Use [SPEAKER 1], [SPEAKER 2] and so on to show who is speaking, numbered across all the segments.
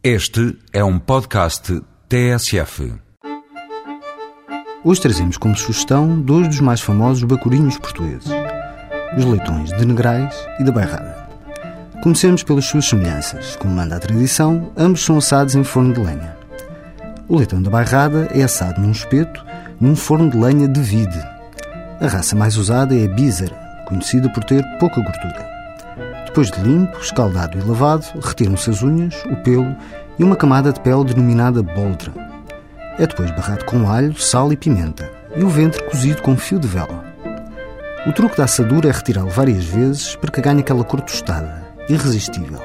[SPEAKER 1] Este é um podcast TSF.
[SPEAKER 2] Hoje trazemos como sugestão dois dos mais famosos bacurinhos portugueses, os leitões de Negrais e da Bairrada. Comecemos pelas suas semelhanças. Como manda a tradição, ambos são assados em forno de lenha. O leitão da Bairrada é assado num espeto, num forno de lenha de vide. A raça mais usada é a bízara, conhecida por ter pouca gordura. Depois de limpo, escaldado e lavado, retiram-se as unhas, o pelo e uma camada de pele denominada boldra. É depois barrado com alho, sal e pimenta e o ventre cozido com fio de vela. O truque da assadura é retirá-lo várias vezes para que ganhe aquela cor tostada, irresistível.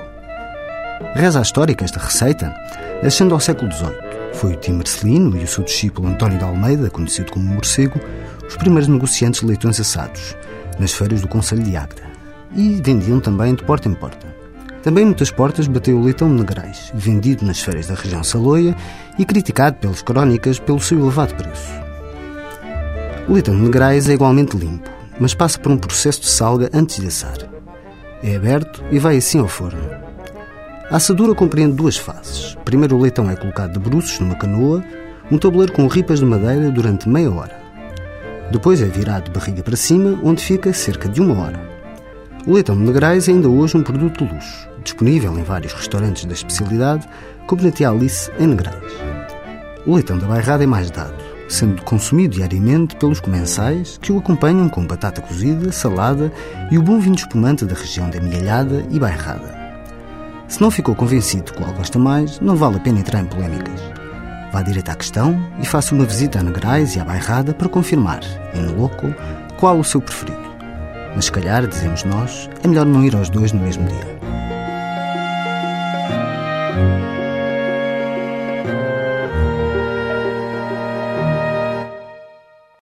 [SPEAKER 2] Reza a história que esta receita, ascende ao século XVIII. Foi o Tim Marcelino e o seu discípulo António de Almeida, conhecido como Morcego, os primeiros negociantes de leitões assados, nas feiras do Conselho de Águeda e vendiam também de porta em porta. Também muitas portas bateu o leitão de Negrais, vendido nas feiras da região Saloia e criticado pelas crónicas pelo seu elevado preço. O leitão de Negrais é igualmente limpo, mas passa por um processo de salga antes de assar. É aberto e vai assim ao forno. A assadura compreende duas fases. Primeiro o leitão é colocado de bruços numa canoa, um tabuleiro com ripas de madeira durante meia hora. Depois é virado de barriga para cima, onde fica cerca de uma hora. O leitão de Negrais é ainda hoje um produto de luxo, disponível em vários restaurantes da especialidade, como na Tia Alice, em Negrais. O leitão da bairrada é mais dado, sendo consumido diariamente pelos comensais que o acompanham com batata cozida, salada e o bom vinho espumante da região da Mialhada e Bairrada. Se não ficou convencido qual gosta mais, não vale a pena entrar em polémicas. Vá direto à questão e faça uma visita a Negrais e à Bairrada para confirmar, em loco, qual o seu preferido. Mas se calhar, dizemos nós, é melhor não ir aos dois no mesmo dia.